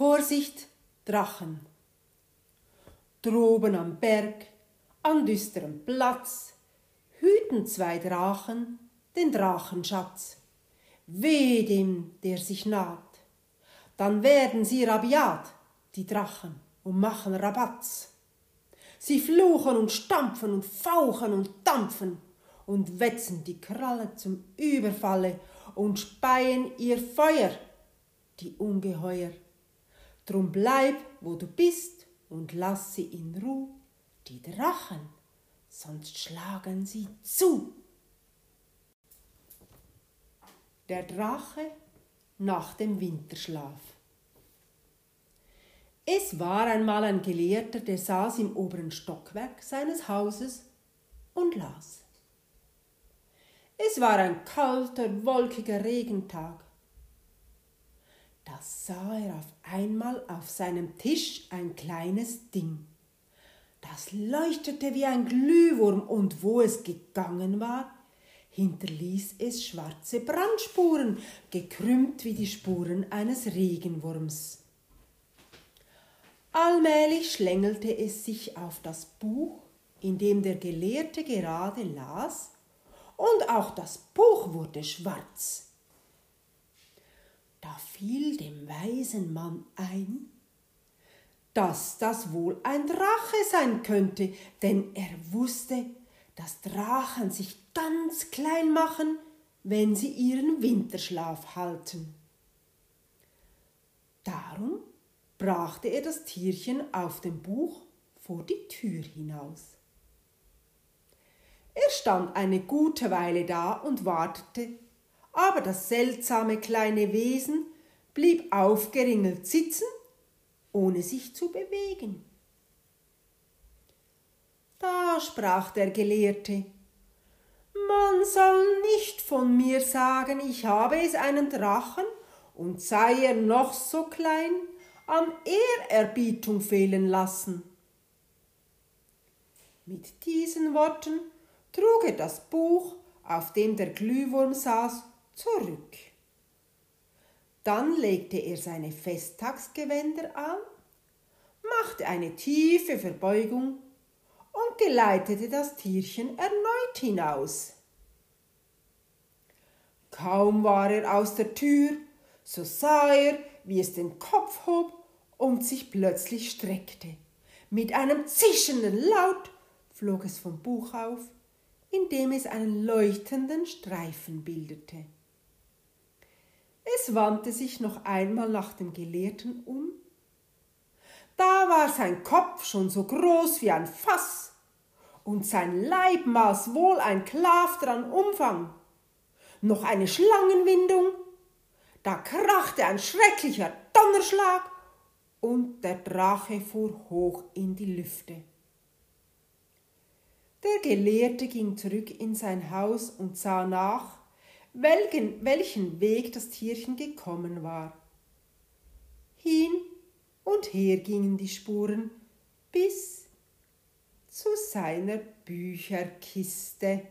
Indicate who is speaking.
Speaker 1: Vorsicht, Drachen. Droben am Berg, an düsterem Platz, hüten zwei Drachen den Drachenschatz. Weh dem, der sich naht, dann werden sie rabiat, die Drachen, und machen Rabatz. Sie fluchen und stampfen und fauchen und dampfen und wetzen die Kralle zum Überfalle und speien ihr Feuer, die Ungeheuer. Drum bleib, wo du bist, und lass sie in Ruh, die Drachen, sonst schlagen sie zu. Der Drache nach dem Winterschlaf. Es war einmal ein Gelehrter, der saß im oberen Stockwerk seines Hauses und las. Es war ein kalter, wolkiger Regentag. Da sah er auf einmal auf seinem Tisch ein kleines Ding. Das leuchtete wie ein Glühwurm, und wo es gegangen war, hinterließ es schwarze Brandspuren, gekrümmt wie die Spuren eines Regenwurms. Allmählich schlängelte es sich auf das Buch, in dem der Gelehrte gerade las, und auch das Buch wurde schwarz. Da fiel dem weisen Mann ein, dass das wohl ein Drache sein könnte, denn er wusste, dass Drachen sich ganz klein machen, wenn sie ihren Winterschlaf halten. Darum brachte er das Tierchen auf dem Buch vor die Tür hinaus. Er stand eine gute Weile da und wartete, aber das seltsame kleine Wesen blieb aufgeringelt sitzen, ohne sich zu bewegen. Da sprach der Gelehrte, man soll nicht von mir sagen, ich habe es einen Drachen, und sei er noch so klein, an Ehrerbietung fehlen lassen. Mit diesen Worten trug er das Buch, auf dem der Glühwurm saß, zurück. Dann legte er seine Festtagsgewänder an, machte eine tiefe Verbeugung und geleitete das Tierchen erneut hinaus. Kaum war er aus der Tür, so sah er, wie es den Kopf hob und sich plötzlich streckte. Mit einem zischenden Laut flog es vom Buch auf, indem es einen leuchtenden Streifen bildete. Wandte sich noch einmal nach dem Gelehrten um da war sein Kopf schon so groß wie ein Fass und sein Leib maß wohl ein Klav dran Umfang. Noch eine Schlangenwindung, da krachte ein schrecklicher Donnerschlag und der Drache fuhr hoch in die Lüfte. Der Gelehrte ging zurück in sein Haus und sah nach, welchen, welchen Weg das Tierchen gekommen war. Hin und her gingen die Spuren bis zu seiner Bücherkiste.